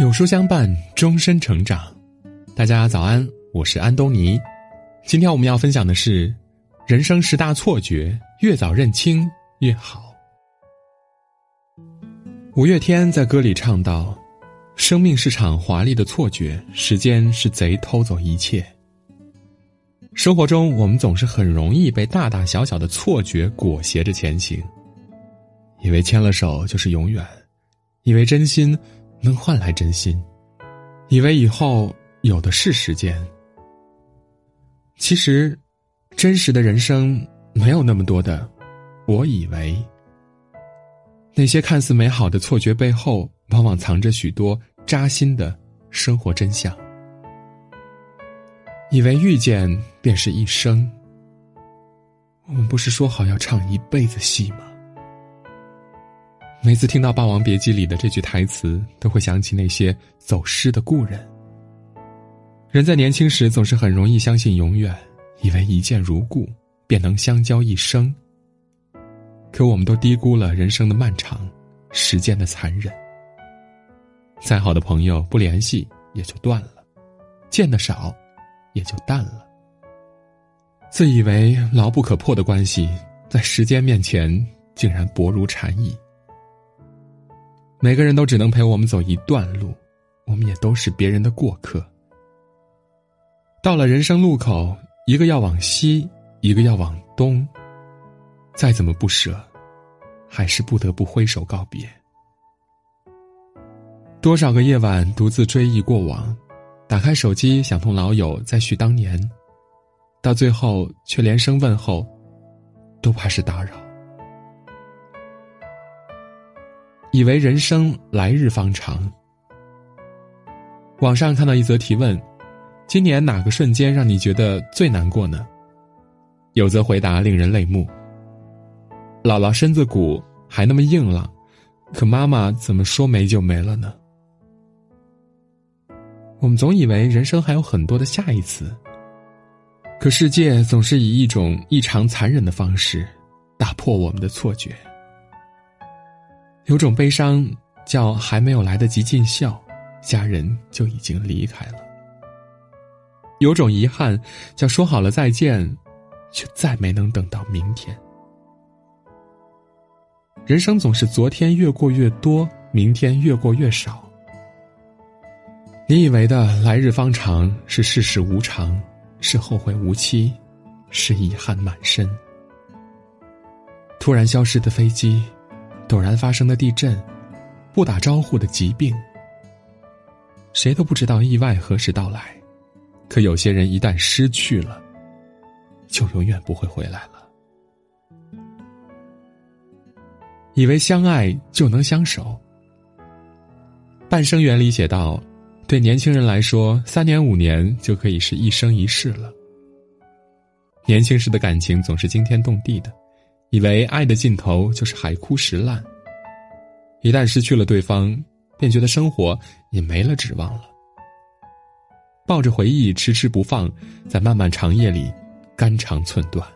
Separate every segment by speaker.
Speaker 1: 有书相伴，终身成长。大家早安，我是安东尼。今天我们要分享的是人生十大错觉，越早认清越好。五月天在歌里唱到：“生命是场华丽的错觉，时间是贼偷走一切。”生活中，我们总是很容易被大大小小的错觉裹挟着前行，以为牵了手就是永远，以为真心。能换来真心，以为以后有的是时间。其实，真实的人生没有那么多的“我以为”。那些看似美好的错觉背后，往往藏着许多扎心的生活真相。以为遇见便是一生，我们不是说好要唱一辈子戏吗？每次听到《霸王别姬》里的这句台词，都会想起那些走失的故人。人在年轻时总是很容易相信永远，以为一见如故便能相交一生。可我们都低估了人生的漫长，时间的残忍。再好的朋友不联系也就断了，见得少也就淡了。自以为牢不可破的关系，在时间面前竟然薄如蝉翼。每个人都只能陪我们走一段路，我们也都是别人的过客。到了人生路口，一个要往西，一个要往东，再怎么不舍，还是不得不挥手告别。多少个夜晚独自追忆过往，打开手机想同老友再续当年，到最后却连声问候，都怕是打扰。以为人生来日方长。网上看到一则提问：今年哪个瞬间让你觉得最难过呢？有则回答令人泪目。姥姥身子骨还那么硬朗，可妈妈怎么说没就没了呢？我们总以为人生还有很多的下一次，可世界总是以一种异常残忍的方式打破我们的错觉。有种悲伤叫还没有来得及尽孝，家人就已经离开了；有种遗憾叫说好了再见，却再没能等到明天。人生总是昨天越过越多，明天越过越少。你以为的来日方长，是世事无常，是后会无期，是遗憾满身。突然消失的飞机。陡然发生的地震，不打招呼的疾病，谁都不知道意外何时到来。可有些人一旦失去了，就永远不会回来了。以为相爱就能相守，《半生缘》里写道：“对年轻人来说，三年五年就可以是一生一世了。”年轻时的感情总是惊天动地的。以为爱的尽头就是海枯石烂，一旦失去了对方，便觉得生活也没了指望了。抱着回忆迟迟不放，在漫漫长夜里肝肠寸断。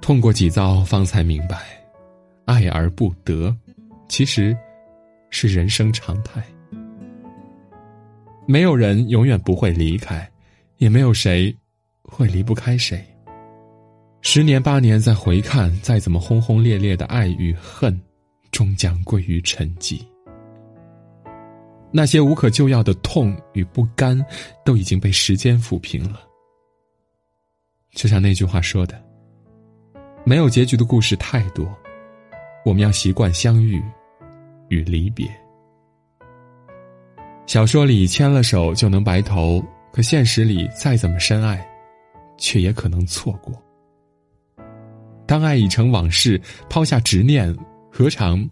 Speaker 1: 痛过几遭，方才明白，爱而不得，其实是人生常态。没有人永远不会离开，也没有谁会离不开谁。十年八年再回看，再怎么轰轰烈烈的爱与恨，终将归于沉寂。那些无可救药的痛与不甘，都已经被时间抚平了。就像那句话说的：“没有结局的故事太多，我们要习惯相遇与离别。”小说里牵了手就能白头，可现实里再怎么深爱，却也可能错过。当爱已成往事，抛下执念，何尝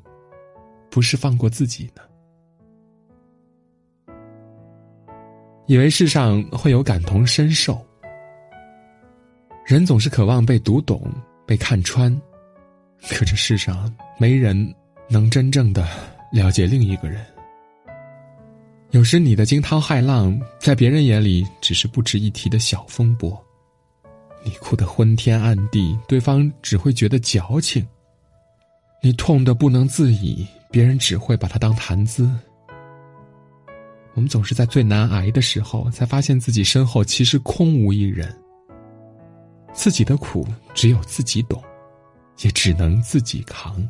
Speaker 1: 不是放过自己呢？以为世上会有感同身受，人总是渴望被读懂、被看穿，可这世上没人能真正的了解另一个人。有时你的惊涛骇浪，在别人眼里只是不值一提的小风波。你哭得昏天暗地，对方只会觉得矫情；你痛得不能自已，别人只会把它当谈资。我们总是在最难挨的时候，才发现自己身后其实空无一人。自己的苦只有自己懂，也只能自己扛。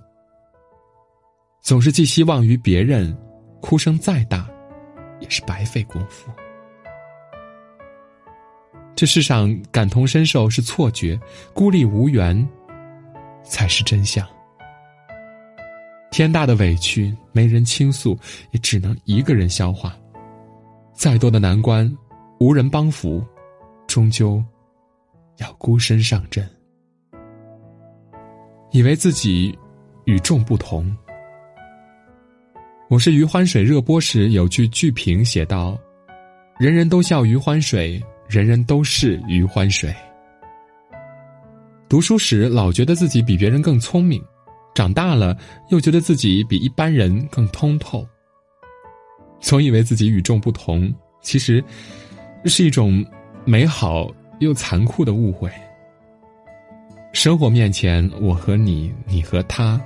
Speaker 1: 总是寄希望于别人，哭声再大，也是白费功夫。这世上感同身受是错觉，孤立无援才是真相。天大的委屈没人倾诉，也只能一个人消化。再多的难关，无人帮扶，终究要孤身上阵。以为自己与众不同。我是余欢水热播时有句剧评写道：“人人都笑余欢水，人人都是余欢水。”读书时老觉得自己比别人更聪明，长大了又觉得自己比一般人更通透。总以为自己与众不同，其实是一种美好又残酷的误会。生活面前，我和你，你和他，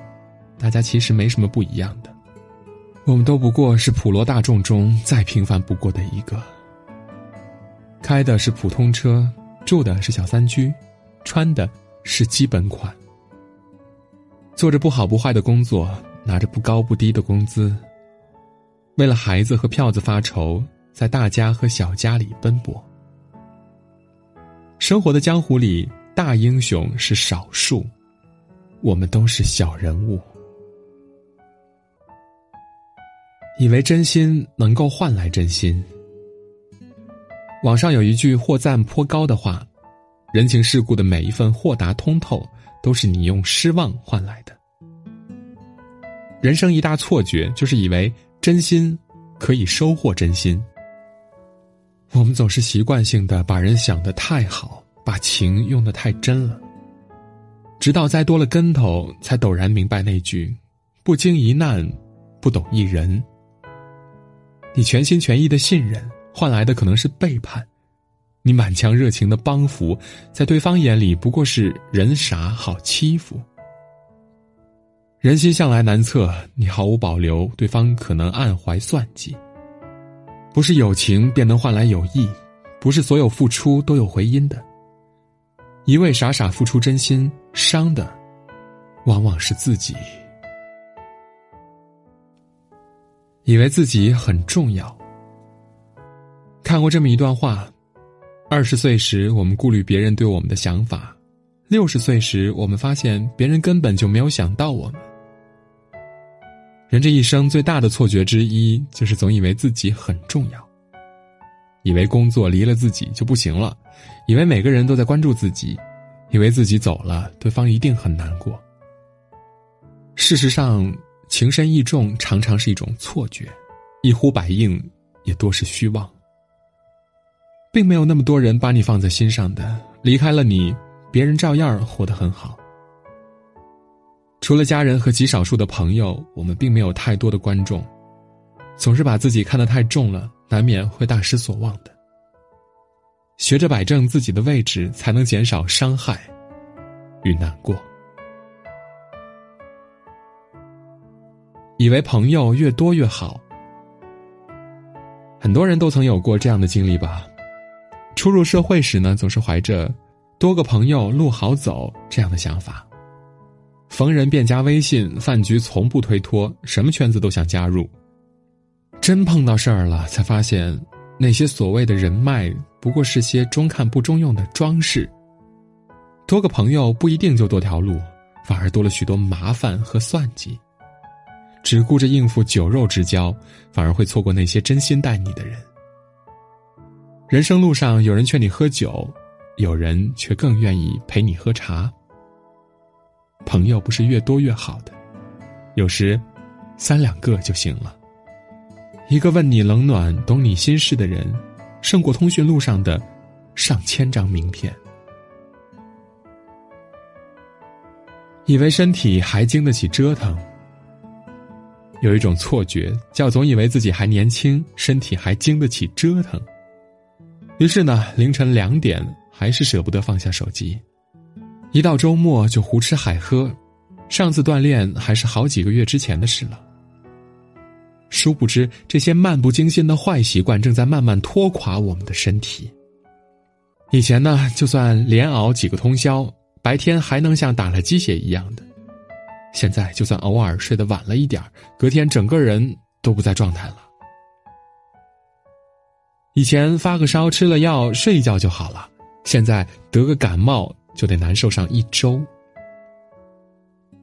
Speaker 1: 大家其实没什么不一样的。我们都不过是普罗大众中再平凡不过的一个。开的是普通车，住的是小三居，穿的是基本款，做着不好不坏的工作，拿着不高不低的工资。为了孩子和票子发愁，在大家和小家里奔波。生活的江湖里，大英雄是少数，我们都是小人物。以为真心能够换来真心。网上有一句获赞颇高的话：“人情世故的每一份豁达通透，都是你用失望换来的。”人生一大错觉，就是以为。真心可以收获真心。我们总是习惯性的把人想的太好，把情用的太真了。直到栽多了跟头，才陡然明白那句：“不经一难，不懂一人。”你全心全意的信任，换来的可能是背叛；你满腔热情的帮扶，在对方眼里不过是人傻好欺负。人心向来难测，你毫无保留，对方可能暗怀算计。不是友情便能换来友谊，不是所有付出都有回音的。一味傻傻付出真心，伤的往往是自己。以为自己很重要。看过这么一段话：二十岁时，我们顾虑别人对我们的想法；六十岁时，我们发现别人根本就没有想到我们。人这一生最大的错觉之一，就是总以为自己很重要，以为工作离了自己就不行了，以为每个人都在关注自己，以为自己走了，对方一定很难过。事实上，情深意重常常是一种错觉，一呼百应也多是虚妄，并没有那么多人把你放在心上的，离开了你，别人照样活得很好。除了家人和极少数的朋友，我们并没有太多的观众。总是把自己看得太重了，难免会大失所望的。学着摆正自己的位置，才能减少伤害与难过。以为朋友越多越好，很多人都曾有过这样的经历吧？初入社会时呢，总是怀着“多个朋友路好走”这样的想法。逢人便加微信，饭局从不推脱，什么圈子都想加入。真碰到事儿了，才发现那些所谓的人脉，不过是些中看不中用的装饰。多个朋友不一定就多条路，反而多了许多麻烦和算计。只顾着应付酒肉之交，反而会错过那些真心待你的人。人生路上，有人劝你喝酒，有人却更愿意陪你喝茶。朋友不是越多越好的，有时三两个就行了。一个问你冷暖、懂你心事的人，胜过通讯录上的上千张名片。以为身体还经得起折腾，有一种错觉，叫总以为自己还年轻，身体还经得起折腾。于是呢，凌晨两点还是舍不得放下手机。一到周末就胡吃海喝，上次锻炼还是好几个月之前的事了。殊不知这些漫不经心的坏习惯正在慢慢拖垮我们的身体。以前呢，就算连熬几个通宵，白天还能像打了鸡血一样的；现在就算偶尔睡得晚了一点隔天整个人都不在状态了。以前发个烧吃了药睡一觉就好了，现在得个感冒就得难受上一周。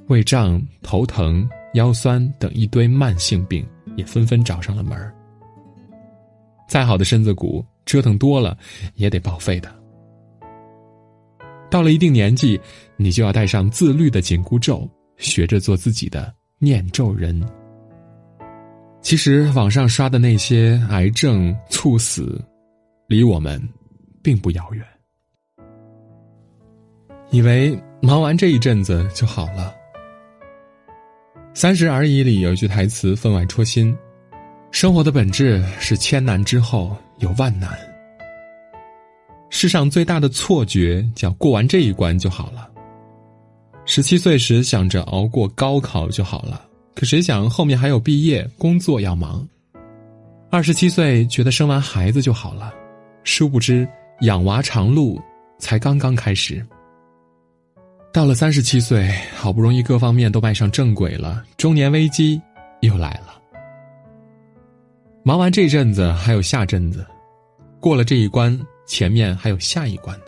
Speaker 1: 胃胀、头疼、腰酸等一堆慢性病也纷纷找上了门儿再好的身子骨，折腾多了也得报废的。到了一定年纪，你就要带上自律的紧箍咒，学着做自己的念咒人。其实网上刷的那些癌症猝死，离我们并不遥远。以为忙完这一阵子就好了。《三十而已》里有一句台词分外戳心：“生活的本质是千难之后有万难。世上最大的错觉叫过完这一关就好了。十七岁时想着熬过高考就好了，可谁想后面还有毕业、工作要忙。二十七岁觉得生完孩子就好了，殊不知养娃长路才刚刚开始。”到了三十七岁，好不容易各方面都迈上正轨了，中年危机又来了。忙完这阵子，还有下阵子，过了这一关，前面还有下一关呢。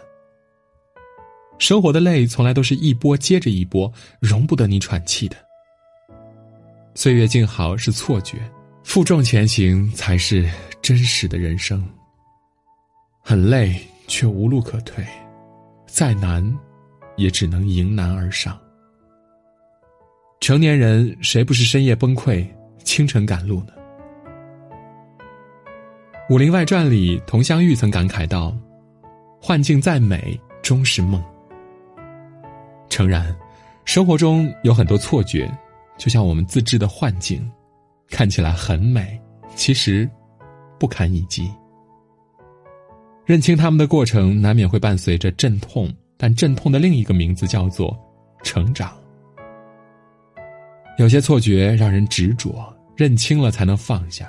Speaker 1: 生活的累，从来都是一波接着一波，容不得你喘气的。岁月静好是错觉，负重前行才是真实的人生。很累，却无路可退，再难。也只能迎难而上。成年人谁不是深夜崩溃、清晨赶路呢？《武林外传》里，佟湘玉曾感慨道：“幻境再美，终是梦。”诚然，生活中有很多错觉，就像我们自制的幻境，看起来很美，其实不堪一击。认清他们的过程，难免会伴随着阵痛。但阵痛的另一个名字叫做成长。有些错觉让人执着，认清了才能放下；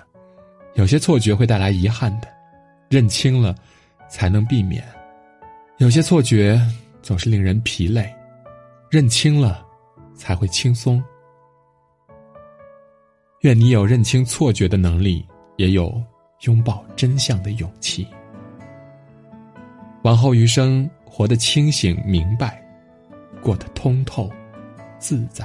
Speaker 1: 有些错觉会带来遗憾的，认清了才能避免；有些错觉总是令人疲累，认清了才会轻松。愿你有认清错觉的能力，也有拥抱真相的勇气。往后余生。活得清醒明白，过得通透自在。